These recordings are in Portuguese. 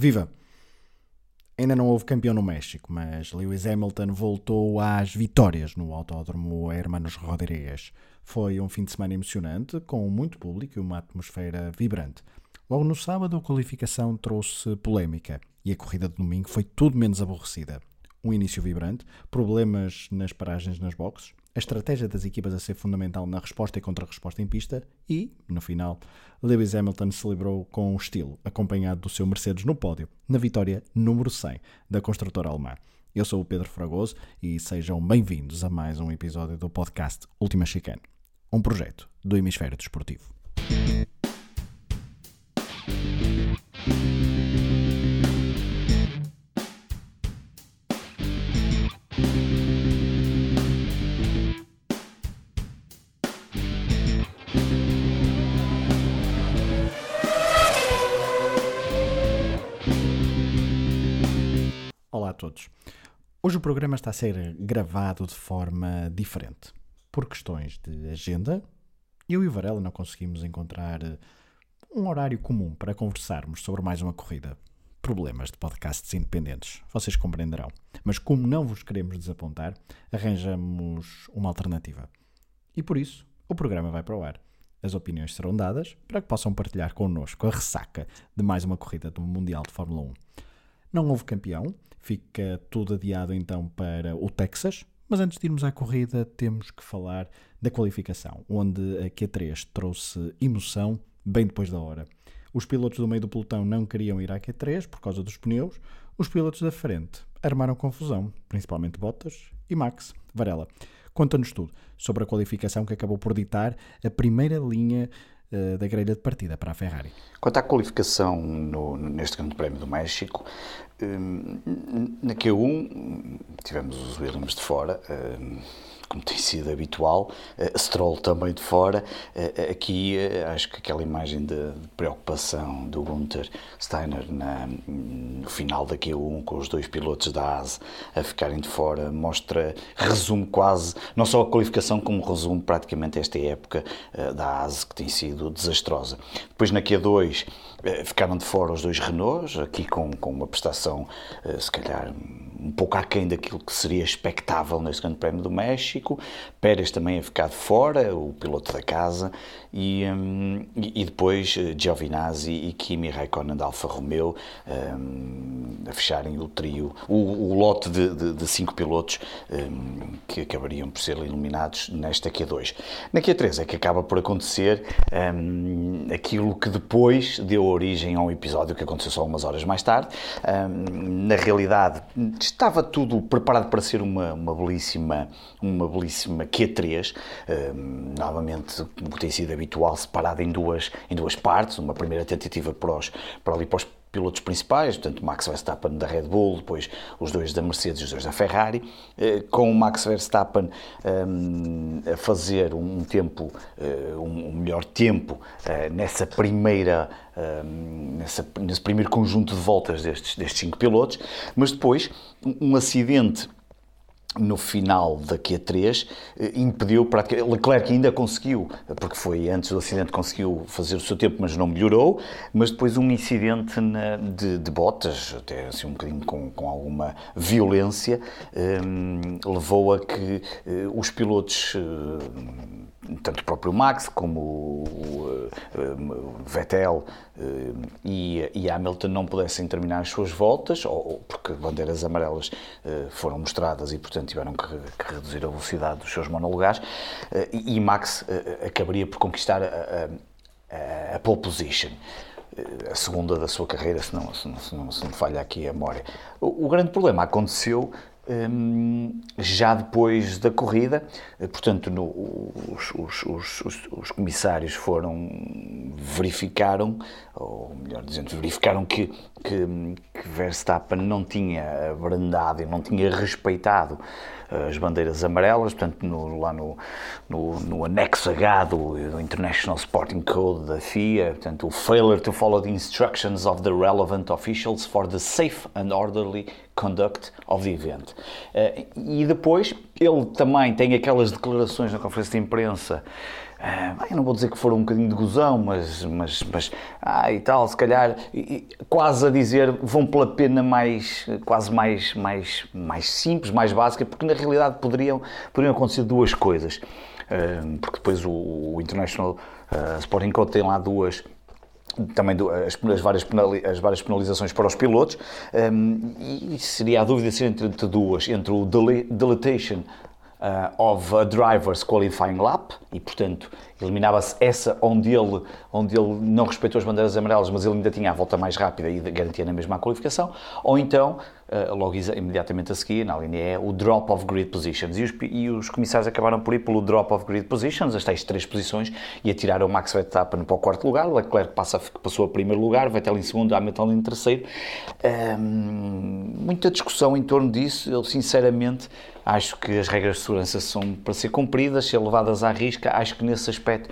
Viva! Ainda não houve campeão no México, mas Lewis Hamilton voltou às vitórias no Autódromo Hermanos Rodrigues. Foi um fim de semana emocionante, com muito público e uma atmosfera vibrante. Logo no sábado, a qualificação trouxe polémica e a corrida de domingo foi tudo menos aborrecida. Um início vibrante, problemas nas paragens nas boxes, a estratégia das equipas a ser fundamental na resposta e contra-resposta em pista e, no final, Lewis Hamilton celebrou com estilo, acompanhado do seu Mercedes no pódio, na vitória número 100 da construtora alemã. Eu sou o Pedro Fragoso e sejam bem-vindos a mais um episódio do podcast Última Chicane, um projeto do Hemisfério Desportivo. Todos. Hoje o programa está a ser gravado de forma diferente. Por questões de agenda, eu e o Varela não conseguimos encontrar eh, um horário comum para conversarmos sobre mais uma corrida. Problemas de podcasts independentes, vocês compreenderão. Mas como não vos queremos desapontar, arranjamos uma alternativa. E por isso, o programa vai para o ar. As opiniões serão dadas para que possam partilhar connosco a ressaca de mais uma corrida do Mundial de Fórmula 1. Não houve campeão, fica tudo adiado então para o Texas. Mas antes de irmos à corrida, temos que falar da qualificação, onde a Q3 trouxe emoção bem depois da hora. Os pilotos do meio do pelotão não queriam ir à Q3 por causa dos pneus. Os pilotos da frente armaram confusão, principalmente Bottas e Max Varela. Conta-nos tudo sobre a qualificação que acabou por ditar a primeira linha uh, da grelha de partida para a Ferrari. Quanto à qualificação no, neste Grande Prémio do México, na Q1 tivemos os Williams de fora, hum, como tem sido habitual, Stroll também de fora. Uh, aqui uh, acho que aquela imagem de preocupação do Gunther Steiner na, no final da Q1 com os dois pilotos da ASE a ficarem de fora mostra, resume quase, não só a qualificação, como resume praticamente esta época da ASE que tem sido desastrosa. Depois na Q2 ficaram de fora os dois Renaults, aqui com, com uma prestação se calhar um pouco aquém daquilo que seria expectável neste Grande Prémio do México. Pérez também a ficar de fora, o piloto da casa, e, um, e depois eh, Giovinazzi e Kimi Raikkonen da Alfa Romeo um, a fecharem o trio, o, o lote de, de, de, cinco pilotos um, que acabariam por ser eliminados nesta Q2. Na Q3 é que acaba por acontecer hum, aquilo que depois deu origem a um episódio que aconteceu só umas horas mais tarde. Hum, na realidade, estava tudo preparado para ser uma, uma belíssima, uma belíssima Q3, um, novamente, como tem sido habitual, separada em duas, em duas partes, uma primeira tentativa para, os, para ali para os pilotos principais, portanto Max Verstappen da Red Bull, depois os dois da Mercedes e os dois da Ferrari, eh, com o Max Verstappen um, a fazer um tempo, uh, um melhor tempo uh, nessa primeira, um, nessa, nesse primeiro conjunto de voltas destes, destes cinco pilotos, mas depois um acidente no final da Q3 eh, impediu praticamente. Leclerc ainda conseguiu, porque foi antes do acidente, conseguiu fazer o seu tempo, mas não melhorou. Mas depois um incidente na, de, de, botas, até assim um bocadinho com, com alguma violência, um, ehm, levou a que uh, os pilotos. Uh, tanto o próprio Max como o, o Vettel uh, e, e, Hamilton não pudessem terminar as suas voltas, ou, ou porque bandeiras amarelas uh, foram mostradas e, portanto, tiveram que, que, reduzir a velocidade dos seus monolugares, e, e, Max acabaria por conquistar a, a, a pole position a segunda da sua carreira, se não, se não, se não, se não falha aqui a memória. O, o grande problema aconteceu já depois da corrida, eh, portanto, no, os, os, os, os, comissários foram, verificaram, ou melhor dizendo, verificaram que, que, que Verstappen não tinha abrandado e não tinha respeitado as bandeiras amarelas, portanto, no, lá no, no, no, anexo H do, International Sporting Code da FIA, portanto, o failure to follow the instructions of the relevant officials for the safe and orderly conduct of the event. Uh, e depois, ele também tem aquelas declarações na conferência de imprensa eu não vou dizer que foram um bocadinho de gozão, mas, mas, mas ah, e tal, se calhar, e, quase a dizer, vão pela pena mais, quase mais, mais, mais simples, mais básica, porque na realidade poderiam, poderiam acontecer duas coisas. Uh, porque depois o, o International uh, Sporting Code tem lá duas também as, as, várias as várias penalizações para os pilotos e seria a dúvida ser entre, entre duas, entre o deletation uh, of a driver's qualifying lap e, portanto, eliminava-se essa onde ele, onde ele não respeitou as bandeiras amarelas, mas ele ainda tinha a volta mais rápida e garantia na mesma qualificação, ou então, uh, logo imediatamente a seguir, na linha E, o drop of grid positions. E os, e os comissários acabaram por ir pelo drop of grid positions, as tais três posições, e atiraram o Max Verstappen para o quarto lugar, Leclerc passa, passou a primeiro lugar, Vettel em segundo, Hamilton em terceiro. Um, muita discussão em torno disso, eu sinceramente Acho que as regras de segurança são para ser cumpridas, ser levadas à risca. Acho que nesse aspecto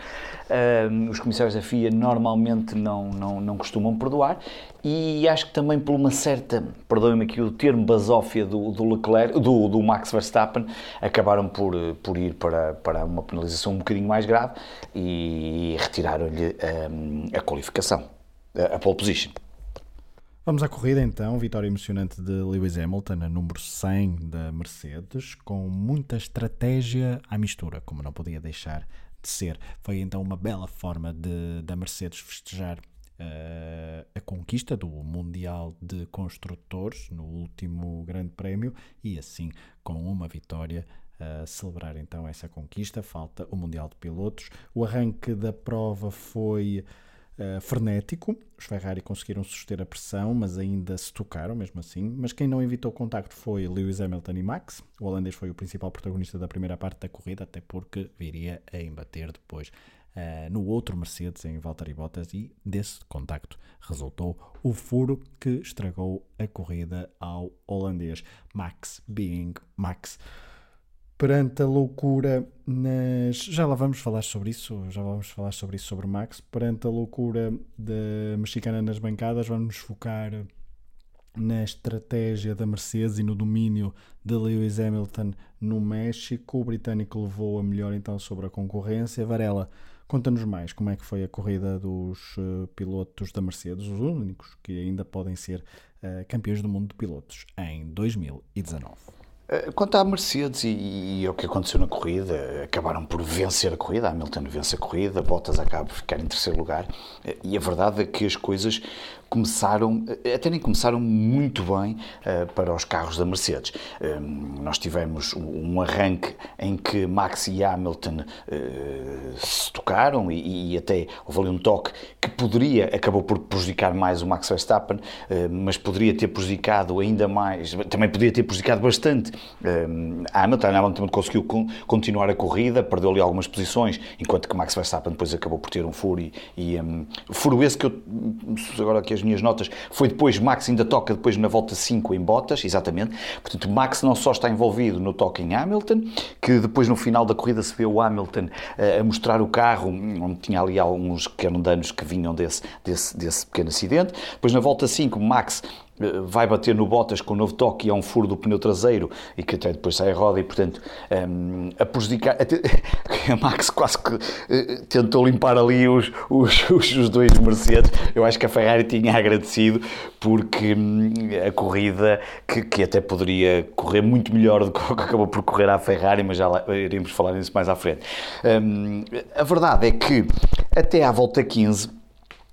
os comissários da FIA normalmente não, não, não costumam perdoar e acho que também por uma certa, perdoem-me aqui o termo, basófia do, do Leclerc, do, do Max Verstappen, acabaram por, por ir para, para uma penalização um bocadinho mais grave e retiraram-lhe um, a qualificação, a pole position. Vamos à corrida então, vitória emocionante de Lewis Hamilton, a número 100 da Mercedes, com muita estratégia à mistura, como não podia deixar de ser. Foi então uma bela forma de, da Mercedes festejar uh, a conquista do Mundial de Construtores no último Grande Prémio e assim com uma vitória uh, celebrar então essa conquista. Falta o Mundial de Pilotos. O arranque da prova foi uh, frenético. Os Ferrari conseguiram suster a pressão, mas ainda se tocaram mesmo assim. Mas quem não evitou contacto foi Lewis Hamilton e Max. O holandês foi o principal protagonista da primeira parte da corrida, até porque viria a embater depois uh, no outro Mercedes em Valtteri Bottas e desse contacto resultou o furo que estragou a corrida ao holandês Max being Max perante a loucura nas. Já lá vamos falar sobre isso, já vamos falar sobre isso sobre Max. Perante a loucura da mexicana nas bancadas, vamos nos focar na estratégia da Mercedes e no domínio de Lewis Hamilton no México. O britânico levou a melhor então sobre a concorrência. Varela, conta-nos mais como é que foi a corrida dos uh, pilotos da Mercedes, os únicos que ainda podem ser uh, campeões do mundo de pilotos em 2019. Eh, quanto à Mercedes e, e, o que aconteceu na corrida, acabaram por vencer a corrida, Hamilton vence a corrida, Bottas acaba por ficar em terceiro lugar, eh, e a verdade é que as coisas começaram, eh, até nem começaram muito bem uh, para os carros da Mercedes. Um, nós tivemos um arranque em que Max e Hamilton uh, se tocaram e, e, até houve ali um toque que poderia, acabou por prejudicar mais o Max Verstappen, uh, mas poderia ter prejudicado ainda mais, também poderia ter prejudicado bastante um, Hamilton. Hamilton conseguiu con continuar a corrida, perdeu ali algumas posições, enquanto que Max Verstappen depois acabou por ter um furo e, e um, furo esse que eu, agora aqui as minhas notas, foi depois, Max ainda toca depois na volta 5 em Bottas, exatamente. Portanto, Max não só está envolvido no toque em Hamilton, que depois no final da corrida se vê o Hamilton uh, a mostrar o carro, onde tinha ali alguns pequenos danos que vinham desse, desse, desse pequeno acidente. Depois na volta 5, Max eh, vai bater no Bottas com o novo toque e é um furo do pneu traseiro e que até depois sai a roda e portanto um, a prejudicar até, a Max quase que uh, tentou limpar ali os, os, os, dois Mercedes. Eu acho que a Ferrari tinha agradecido porque um, a corrida que, que até poderia correr muito melhor do que acabou por correr à Ferrari mas já lá, iremos falar nisso mais à frente. Um, a verdade é que até à volta 15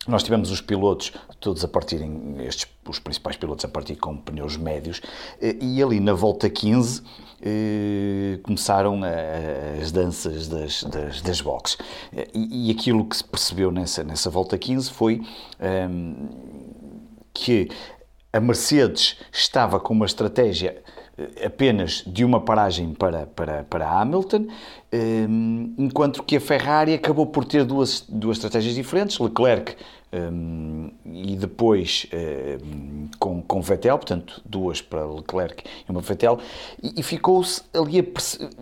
nós tivemos os pilotos todos a partirem, estes, os principais pilotos a partir com pneus médios, eh, e ali na volta 15 eh, começaram as danças das, das, das boxes. Eh, e, e, aquilo que se percebeu nessa, nessa volta 15 foi ehm, que a Mercedes estava com uma estratégia apenas de uma paragem para, para, para Hamilton, enquanto que a Ferrari acabou por ter duas, duas estratégias diferentes. Leclerc um, e depois um, com, com Vettel, portanto, duas para Leclerc e uma para Vettel, e, e ficou-se ali, a,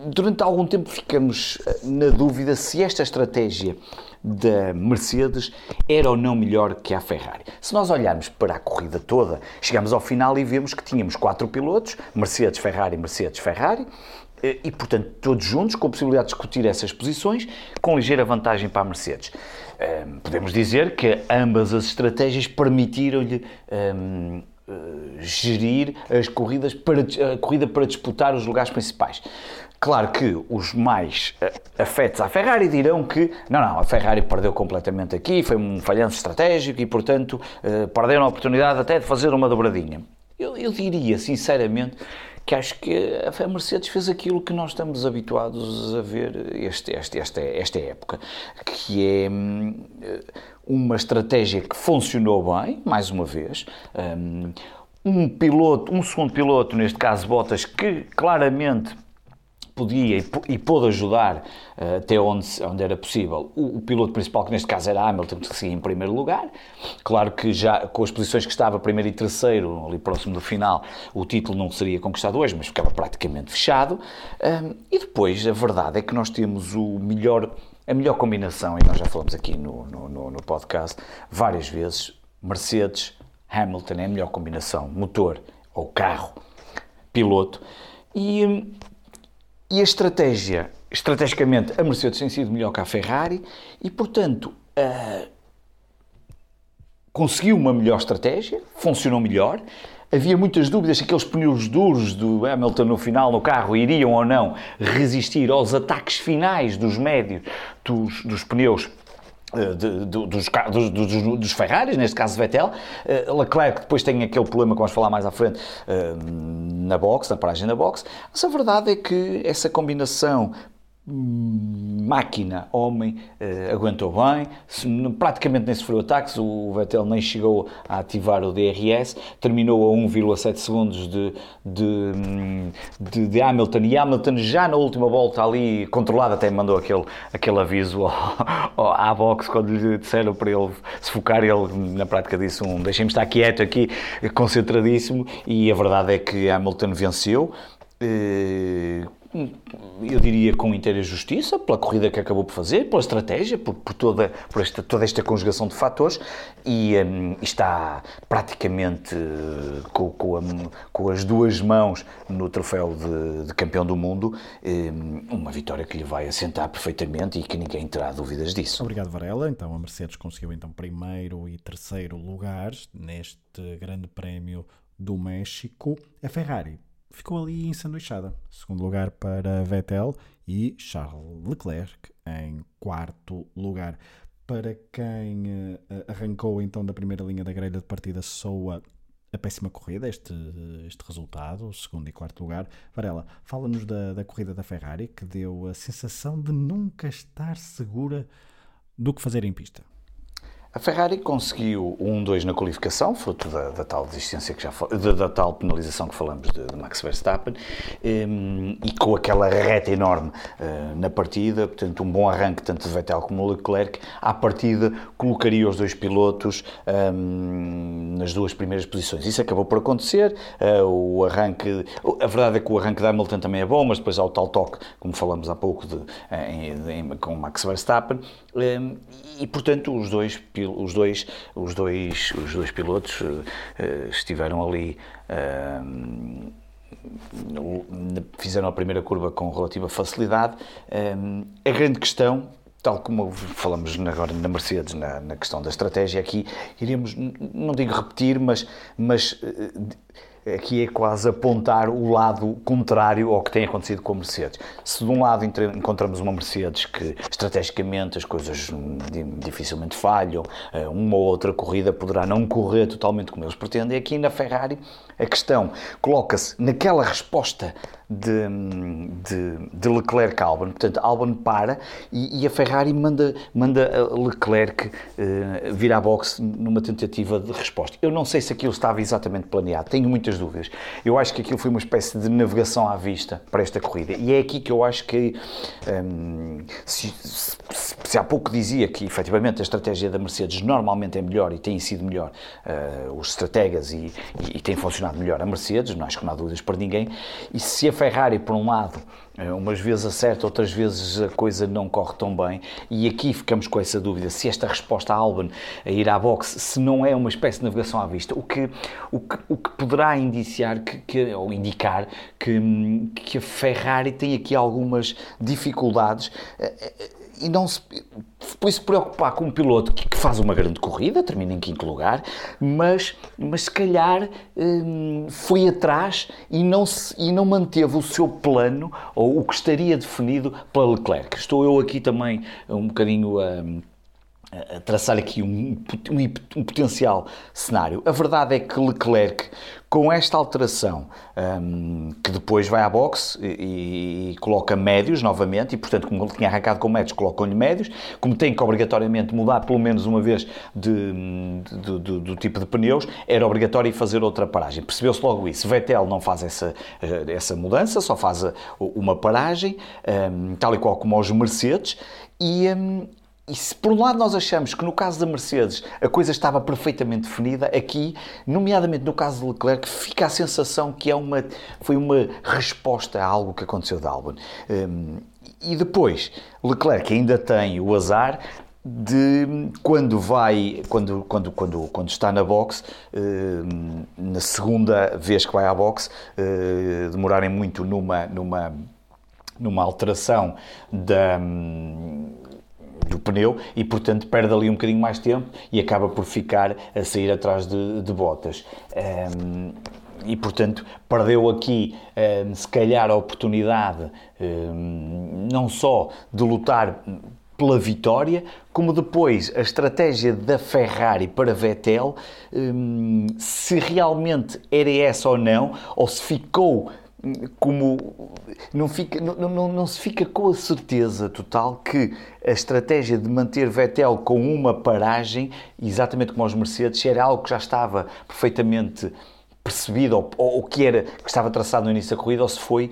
durante algum tempo ficamos eh, na dúvida se esta estratégia da Mercedes era ou não melhor que a Ferrari. Se nós olharmos para a corrida toda, chegamos ao final e vemos que tínhamos quatro pilotos, Mercedes, Ferrari, Mercedes, Ferrari, e, portanto, todos juntos, com a possibilidade de discutir essas posições, com ligeira vantagem para a Mercedes. Um, podemos dizer que ambas as estratégias permitiram-lhe um, uh, gerir as corridas para, a corrida para disputar os lugares principais. Claro que os mais uh, afetos à Ferrari dirão que não, não, a Ferrari perdeu completamente aqui, foi um falhanço estratégico e, portanto, perderam a oportunidade até de fazer uma dobradinha. Eu, eu diria, sinceramente, que acho que a Mercedes fez aquilo que nós estamos habituados a ver este, este, esta, esta época, que é hum, uma estratégia que funcionou bem, mais uma vez. Hum, um piloto, um segundo piloto, neste caso Bottas, que claramente podia e pôde ajudar uh, até onde, onde era possível o, o, piloto principal, que neste caso era Hamilton, que seguia em primeiro lugar. Claro que já com as posições que estava, primeiro e terceiro, ali próximo do final, o título não seria conquistado hoje, mas ficava praticamente fechado. Um, e depois, a verdade é que nós temos o melhor, a melhor combinação, e nós já falamos aqui no, no, no podcast várias vezes, Mercedes, Hamilton é a melhor combinação, motor ou carro, piloto. E hum, e a estratégia, estrategicamente, a Mercedes tem sido melhor que a Ferrari e, portanto, uh, conseguiu uma melhor estratégia, funcionou melhor. Havia muitas dúvidas se aqueles pneus duros do Hamilton no final no carro iriam ou não resistir aos ataques finais dos médios dos, dos pneus de, de, dos, dos, dos, Ferraris, neste caso Vettel. Uh, Leclerc depois tem aquele problema que vamos falar mais à frente uh, na box, na paragem da box. Mas a verdade é que essa combinação máquina, homem, uh, aguentou bem, se, praticamente nem sofreu ataques, o Vettel nem chegou a ativar o DRS, terminou a 1,7 segundos de, de, de, de, Hamilton. E Hamilton já na última volta ali, controlado, até mandou aquele, aquele aviso ao, ao, à box quando lhe disseram para ele se focar, ele na prática disse um deixem-me estar quieto aqui, concentradíssimo. E a verdade é que Hamilton venceu. Uh, eu diria com inteira justiça, pela corrida que acabou por fazer, pela estratégia, por, por toda, por esta, toda esta conjugação de fatores e um, está praticamente com, com, a, com, as duas mãos no troféu de, de campeão do mundo, um, uma vitória que lhe vai assentar perfeitamente e que ninguém terá dúvidas disso. Obrigado, Varela. Então a Mercedes conseguiu então primeiro e terceiro lugares neste grande prémio do México. A Ferrari ficou ali ensanduichada. Segundo lugar para Vettel e Charles Leclerc em quarto lugar. Para quem uh, arrancou então da primeira linha da grelha de partida, soa a péssima corrida, este, este resultado, segundo e quarto lugar. Varela, fala-nos da, da corrida da Ferrari, que deu a sensação de nunca estar segura do que fazer em pista. A Ferrari conseguiu o 1-2 na qualificação, fruto da, da tal desistência que já da, da, tal penalização que falamos de, de Max Verstappen, um, ehm, e com aquela reta enorme uh, na partida, portanto um bom arranque tanto de Vettel como de Leclerc, à partida colocaria os dois pilotos um, ehm, nas duas primeiras posições. Isso acabou por acontecer, uh, o arranque, a verdade é que o arranque da Hamilton também é bom, mas depois há o tal toque, como falamos há pouco, de, em, em, com Max Verstappen, um, ehm, e portanto os dois pilotos os dois, os dois, os dois pilotos uh, estiveram ali. Uh, fizeram a primeira curva com relativa facilidade. Uh, a grande questão, tal como falamos agora na Mercedes, na, na questão da estratégia, aqui iríamos, não digo repetir, mas, mas aqui é quase apontar o lado contrário ao que tem acontecido com a Mercedes. Se de um lado encontramos uma Mercedes que estrategicamente as coisas dificilmente falham, eh, uma ou outra corrida poderá não correr totalmente como eles pretendem, aqui na Ferrari a questão coloca-se naquela resposta de, de, de Leclerc Albon. Portanto, Albon para e, e, a Ferrari manda, manda Leclerc uh, vir à boxe numa tentativa de resposta. Eu não sei se aquilo estava exatamente planeado, tenho muitas dúvidas. Eu acho que aquilo foi uma espécie de navegação à vista para esta corrida. E é aqui que eu acho que, um, se, se, se, há pouco dizia que efetivamente a estratégia da Mercedes normalmente é melhor e tem sido melhor, uh, os estrategas e, e, e tem funcionado melhor a Mercedes, não acho que não há dúvidas para ninguém, e se a Ferrari, por um lado, Eh, umas vezes acerta, outras vezes a coisa não corre tão bem. E aqui ficamos com essa dúvida: se esta resposta a Albon a ir à boxe, se não é uma espécie de navegação à vista, o que, o que, o que poderá indiciar que, que, ou indicar que, que a Ferrari tem aqui algumas dificuldades e não se, depois se preocupar com um piloto que, que, faz uma grande corrida, termina em quinto lugar, mas, mas se calhar hum, foi atrás e não, se, e não manteve o seu plano ou o que estaria definido pela Leclerc. Estou eu aqui também um bocadinho a. Hum, traçar aqui um, um, um, potencial cenário. A verdade é que Leclerc, com esta alteração, um, que depois vai à boxe e, e, coloca médios novamente, e portanto, como tinha arrancado com médios, colocam-lhe médios, como tem que obrigatoriamente mudar pelo menos uma vez de, de, de, do tipo de pneus, era obrigatório fazer outra paragem. Percebeu-se logo isso. Vettel não faz essa, eh, essa mudança, só faz uma paragem, tal e qual como aos Mercedes, e, e se por um lado nós achamos que no caso da Mercedes a coisa estava perfeitamente definida, aqui, nomeadamente no caso de Leclerc, fica a sensação que é uma, foi uma resposta a algo que aconteceu de Albon. Um, e depois, Leclerc ainda tem o azar de quando vai, quando, quando, quando, quando está na box, na segunda vez que vai à box, uh, demorarem muito numa, numa, numa alteração da do pneu e, portanto, perde ali um bocadinho mais tempo e acaba por ficar a sair atrás de, de botas. Um, e, portanto, perdeu aqui, se calhar, a oportunidade não só de lutar pela vitória, como depois a estratégia da Ferrari para Vettel, se realmente era essa ou não, ou se ficou como não, fica, não, não, não, se fica com a certeza total que a estratégia de manter Vettel com uma paragem, exatamente como aos Mercedes, era algo que já estava perfeitamente percebido ou, ou, que era que estava traçado no início da corrida ou se foi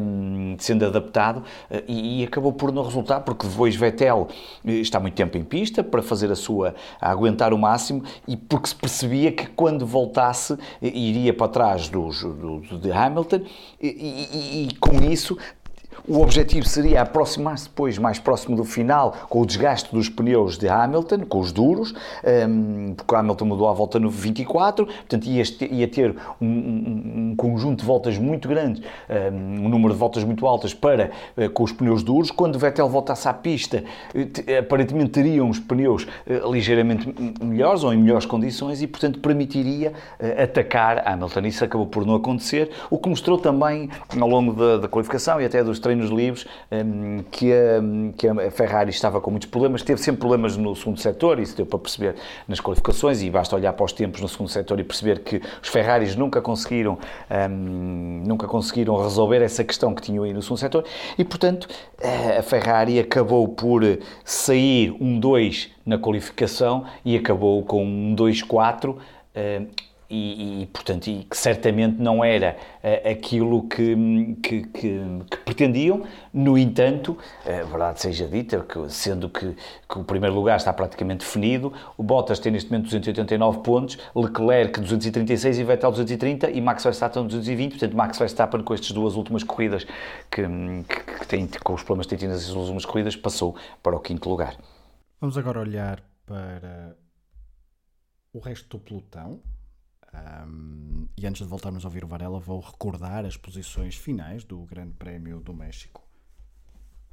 um, sendo adaptado uh, e, e, acabou por não resultar porque depois Vettel eh, está muito tempo em pista para fazer a sua a aguentar o máximo e porque se percebia que quando voltasse iria para trás dos, do, de Hamilton e, e, e com isso o objetivo seria aproximar-se depois mais próximo do final com o desgaste dos pneus de Hamilton, com os duros, um, porque Hamilton mudou a volta no 24, portanto ia, ter um, um, um, conjunto de voltas muito grande, um, número de voltas muito altas para uh, com os pneus duros. Quando Vettel voltasse à pista, uh, aparentemente teriam os pneus uh, ligeiramente melhores ou em melhores condições e, portanto, permitiria atacar Hamilton. Isso acabou por não acontecer, o que mostrou também ao longo da, da qualificação e até dos treinos treinos livres um, que, a, que a Ferrari estava com muitos problemas, teve sempre problemas no segundo setor, isso deu para perceber nas qualificações e basta olhar para os tempos no segundo setor e perceber que os Ferraris nunca conseguiram, um, nunca conseguiram resolver essa questão que tinham aí no segundo setor e, portanto, a Ferrari acabou por sair um 2 na qualificação e acabou com um 2-4 e, e, portanto, e que certamente não era uh, aquilo que, que, que, que, pretendiam. No entanto, a verdade seja dita, que, sendo que, que, o primeiro lugar está praticamente definido, o Bottas tem neste momento 289 pontos, Leclerc 236 e Vettel 230 e Max Verstappen 220. Portanto, Max Verstappen, com estas duas últimas corridas, que, que, tem, com os problemas que tem tido nas últimas corridas, passou para o quinto lugar. Vamos agora olhar para o resto do pelotão um, e antes de voltarmos a ouvir o Varela, vou recordar as posições finais do Grande Prémio do México.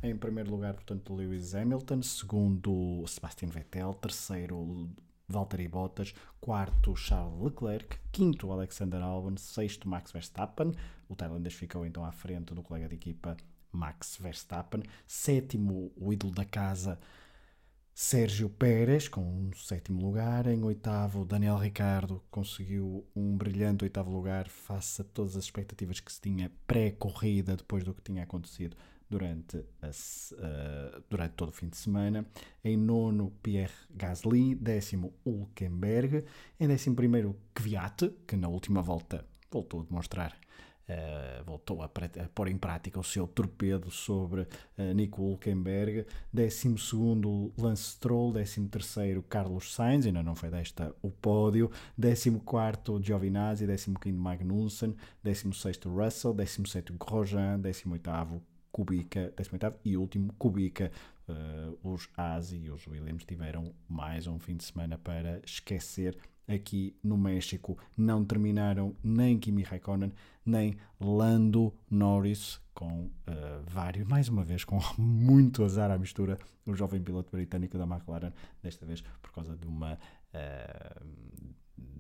Em primeiro lugar, portanto, Lewis Hamilton, segundo Sebastian Vettel, terceiro Valtteri Bottas, quarto Charles Leclerc, quinto Alexander Albon, sexto Max Verstappen, o tailandês ficou então à frente do colega de equipa Max Verstappen, sétimo o ídolo da casa Sérgio Pérez, com um sétimo lugar. Em oitavo, Daniel Ricardo conseguiu um brilhante oitavo lugar face a todas as expectativas que se tinha pré-corrida, depois do que tinha acontecido durante, a, uh, durante todo o fim de semana. Em nono, Pierre Gasly. Décimo, Hulkenberg. Em décimo primeiro, Kvyat, que na última volta voltou a demonstrar Uh, voltou a, a, pôr em prática o seu torpedo sobre uh, Nico Hulkenberg. 12 Lance Stroll, 13 Carlos Sainz, ainda não foi desta o pódio. 14 Giovinazzi, 15 Magnussen, 16 Russell, 17 Grosjean, 18 Kubica, 18 e último Kubica. Uh, os As e os Williams tiveram mais um fim de semana para esquecer aqui no México. Não terminaram nem Kimi Raikkonen, nem Lando Norris, com uh, vários, mais uma vez, com muito azar à mistura, o jovem piloto britânico da McLaren, desta vez por causa de uma. Uh,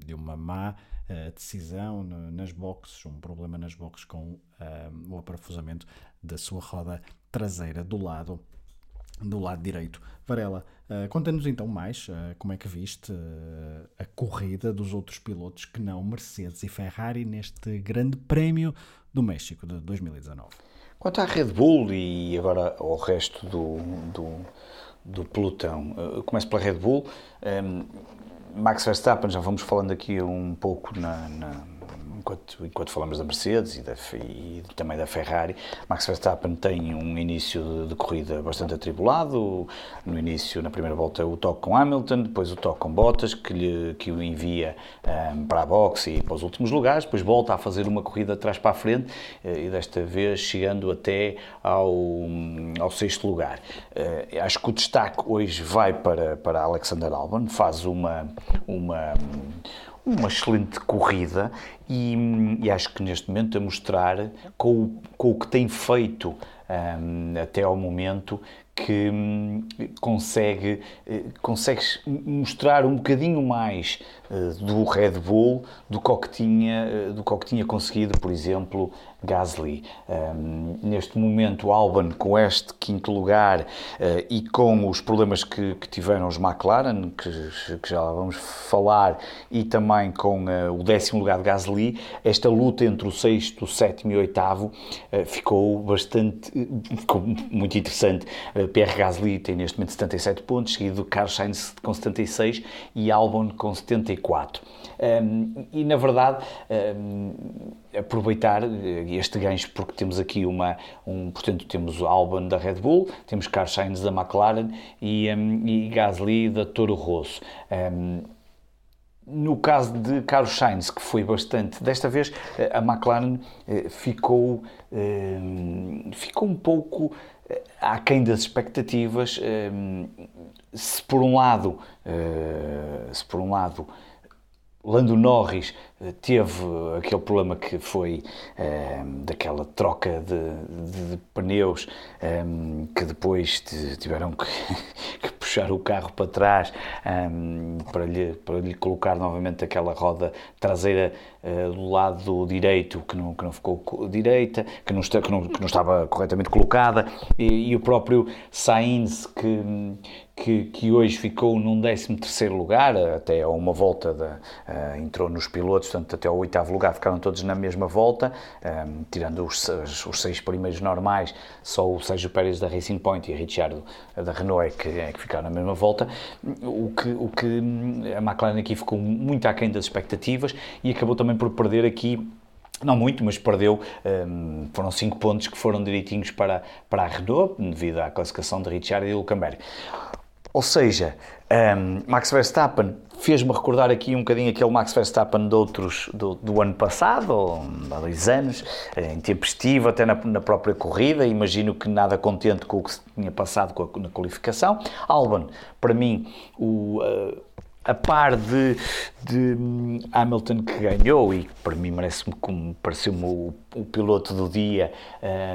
de uma má uh, decisão nas boxes, um problema nas boxes com o aparafusamento da sua roda traseira do lado do lado direito. Varela, uh, conta-nos então mais uh, como é que viste uh, a corrida dos outros pilotos que não Mercedes e Ferrari neste Grande Prémio do México de 2019. Quanto à Red Bull e agora ao resto do, do, do pelotão, eu começo pela Red Bull. Um, Max Verstappen, já vamos falando aqui um pouco na, na enquanto, enquanto falamos da Mercedes e, da, e também da Ferrari, Max Verstappen tem um início de, de, corrida bastante atribulado. No início, na primeira volta, o toque com Hamilton, depois o toque com Bottas, que, lhe, que o envia um, para a boxe e para os últimos lugares, depois volta a fazer uma corrida de trás para a frente eh, e desta vez chegando até ao, ao sexto lugar. Uh, acho que o destaque hoje vai para, para Alexander Albon, faz uma, uma uma excelente corrida e, e, acho que neste momento a mostrar com o, com o que tem feito um, até ao momento que um, consegue, uh, consegue mostrar um bocadinho mais uh, do Red Bull do que, tinha, uh, do que tinha conseguido, por exemplo, Gasly. Um, neste momento, Albon, com este quinto lugar uh, e com os problemas que, que tiveram os McLaren, que, que, já vamos falar, e também com uh, o décimo lugar de Gasly, esta luta entre o sexto, o sétimo e o oitavo uh, ficou bastante, ficou muito interessante. Pierre Gasly tem neste momento 77 pontos, seguido do Carlos Sainz com 76 e Albon com 74. Um, e na verdade, um, aproveitar eh, este gancho porque temos aqui uma, um, portanto, temos o Albon da Red Bull, temos Carlos Sainz da McLaren e, um, e Gasly da Toro Rosso. no caso de Carlos Sainz, que foi bastante, desta vez eh, a McLaren eh, ficou, ficou um pouco aquém das expectativas. Se por um lado, se por um lado Lando Norris eh, teve aquele problema que foi eh, daquela troca de, de, de pneus eh, que depois tiveram que, que, puxar o carro para trás para, lhe, para lhe colocar novamente aquela roda traseira do lado direito que não, que não ficou direita, que não, que não, que não estava corretamente colocada. E, e o próprio Sainz que que, que, hoje ficou num 13 lugar, até a uma volta, de, uh, entrou nos pilotos, portanto até ao oitavo lugar ficaram todos na mesma volta, um, tirando os, os, seis primeiros normais, só o Sérgio Pérez da Racing Point e o Richard da Renault é que, é que ficaram na mesma volta, o que, o que a McLaren aqui ficou muito aquém das expectativas e acabou também por perder aqui não muito, mas perdeu. Um, foram 5 pontos que foram direitinhos para, para a Renault, devido à classificação de Richard e Hülkenberg. Ou seja, um, Max Verstappen fez-me recordar aqui um bocadinho aquele Max Verstappen de outros, do, do ano passado, ou há dois anos, em tempo estivo, até na, na, própria corrida. Imagino que nada contente com o que se tinha passado a, na qualificação. Albon, para mim, o. Uh, a par de, de, Hamilton que ganhou e para mim merece-me como pareceu-me o, o, piloto do dia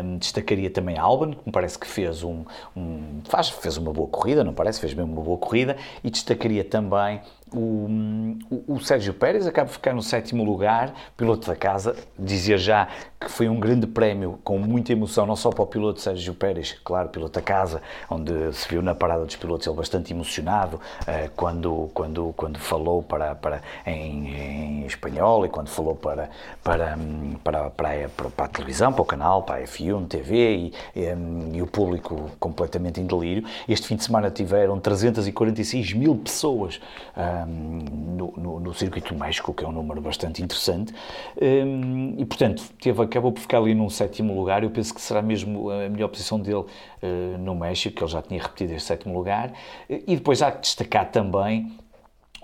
um, destacaria também Albon que me parece que fez um, um, faz, fez uma boa corrida não parece? Fez mesmo uma boa corrida e destacaria também o, o, o, Sérgio Pérez acaba de ficar no sétimo lugar, piloto da casa. Dizer já que foi um grande prémio com muita emoção, não só para o piloto Sérgio Pérez, claro, piloto da casa, onde se viu na parada dos pilotos ele bastante emocionado uh, quando, quando, quando falou para, para, em, em, espanhol e quando falou para, para, para, para, para, para a televisão, para o canal, para a F1 TV e, e, e o público completamente em delírio. Este fim de semana tiveram 346 mil pessoas. Uh, no, no, no, circuito México, que é um número bastante interessante, um, e portanto teve, acabou por ficar ali num sétimo lugar. Eu penso que será mesmo a melhor posição dele uh, no México, que ele já tinha repetido este sétimo lugar. E depois há que destacar também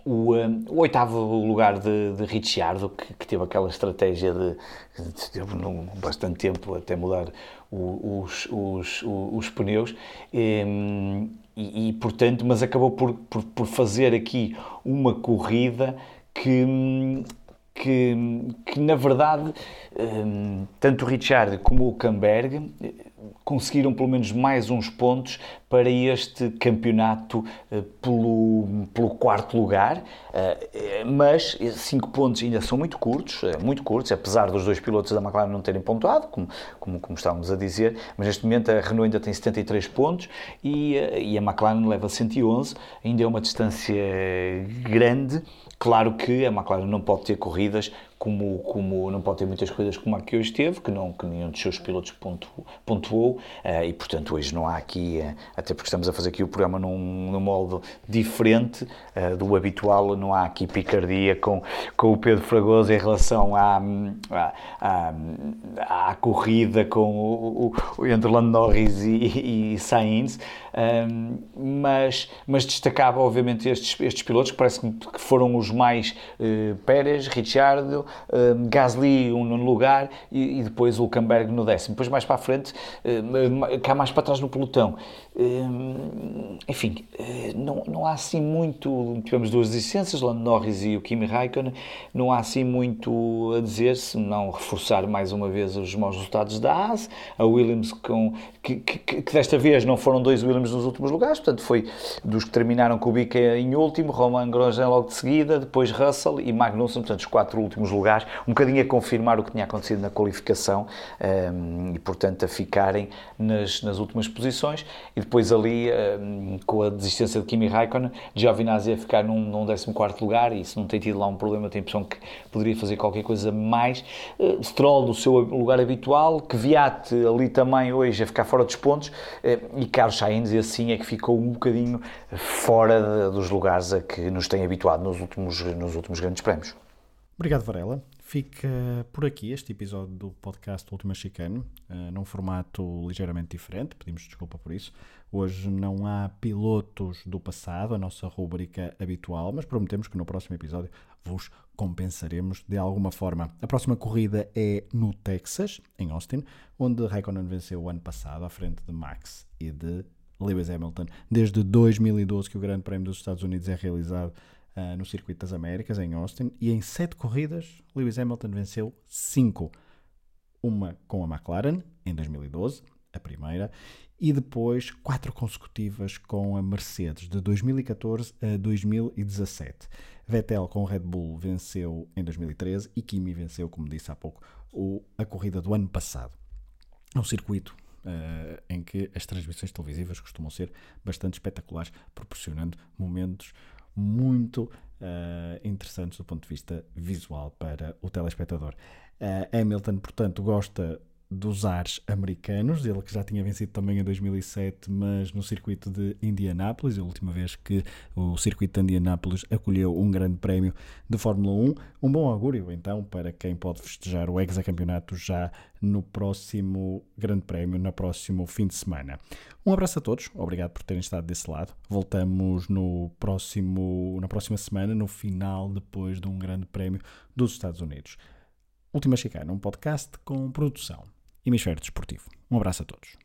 o, um, o, oitavo lugar de, de Ricciardo, que, que, teve aquela estratégia de, de teve num, bastante tempo até mudar o, os, os, os, os, pneus. E, e, portanto, mas acabou por, por, por, fazer aqui uma corrida que, que, que na verdade, um, tanto o Richard como o Camberg conseguiram pelo menos mais uns pontos para este campeonato uh, pelo, pelo quarto lugar, uh, mas cinco pontos ainda são muito curtos, muito curtos, apesar dos dois pilotos da McLaren não terem pontuado, como, como, como estávamos a dizer, mas neste momento a Renault ainda tem 73 pontos e, e a McLaren leva 111, ainda é uma distância grande, Claro que a McLaren não pode ter corridas como, como não pode ter muitas corridas como a que hoje teve, que, não, que nenhum dos seus pilotos pontuou, uh, e portanto hoje não há aqui, uh, até porque estamos a fazer aqui o programa num, num modo diferente uh, do habitual, não há aqui picardia com, com o Pedro Fragoso em relação à, à, à, à corrida com o, o, entre Lando Norris e, e Sainz, mas, mas destacava obviamente estes, estes pilotos que parece que foram os mais Pérez, Ricciardo, uh, Gasly um no lugar e, e, depois o Hulkenberg no décimo. Depois mais para a frente, uh, cá mais para trás no pelotão. Uh, enfim, não, não há assim muito, tivemos duas licenças, Lando Norris e o Kimi Raikkonen, não há assim muito a dizer, se não reforçar mais uma vez os maus resultados da AS, a Williams com, que, que, que, desta vez não foram dois Williams nos últimos lugares, portanto foi dos que terminaram com o Bica em último, Roman Grosjean logo de seguida, depois Russell e Magnussen, portanto os quatro últimos lugares lugares, um bocadinho a confirmar o que tinha acontecido na qualificação um, ehm, e, portanto, a ficarem nas, nas últimas posições. E depois ali, um, ehm, com a desistência de Kimi Raikkonen, Giovinazzi a ficar num, num 14 lugar e se não tem tido lá um problema, tem a impressão que poderia fazer qualquer coisa mais. Uh, Stroll do seu lugar habitual, que Viat ali também hoje a ficar fora dos pontos uh, e Carlos Sainz, e assim é que ficou um bocadinho fora de, dos lugares a que nos tem habituado nos últimos, nos últimos grandes prémios. Obrigado, Varela. Fica por aqui este episódio do podcast Última Chicano, uh, num formato ligeiramente diferente, pedimos desculpa por isso. Hoje não há pilotos do passado, a nossa rúbrica habitual, mas prometemos que no próximo episódio vos compensaremos de alguma forma. A próxima corrida é no Texas, em Austin, onde Raikkonen venceu o ano passado à frente de Max e de Lewis Hamilton. Desde 2012 que o Grande Prémio dos Estados Unidos é realizado uh, no Circuito das Américas, em Austin, e em sete corridas, Lewis Hamilton venceu cinco. Uma com a McLaren, em 2012, a primeira, e depois quatro consecutivas com a Mercedes, de 2014 a 2017. Vettel com o Red Bull venceu em 2013 e Kimi venceu, como disse há pouco, o, a corrida do ano passado. É um circuito uh, em que as transmissões televisivas costumam ser bastante espetaculares, proporcionando momentos muito uh, interessantes do ponto de vista visual para o telespectador. Uh, Hamilton, portanto, gosta dos ares americanos, ele que já tinha vencido também em 2007, mas no circuito de Indianápolis, a última vez que o circuito de Indianápolis acolheu um grande prémio de Fórmula 1. Um bom augúrio, então, para quem pode festejar o hexacampeonato já no próximo grande prémio, no próximo fim de semana. Um abraço a todos, obrigado por terem estado desse lado. Voltamos no próximo, na próxima semana, no final, depois de um grande prémio dos Estados Unidos. Última Chicana, um podcast com produção Hemisfério Desportivo. Um abraço a todos.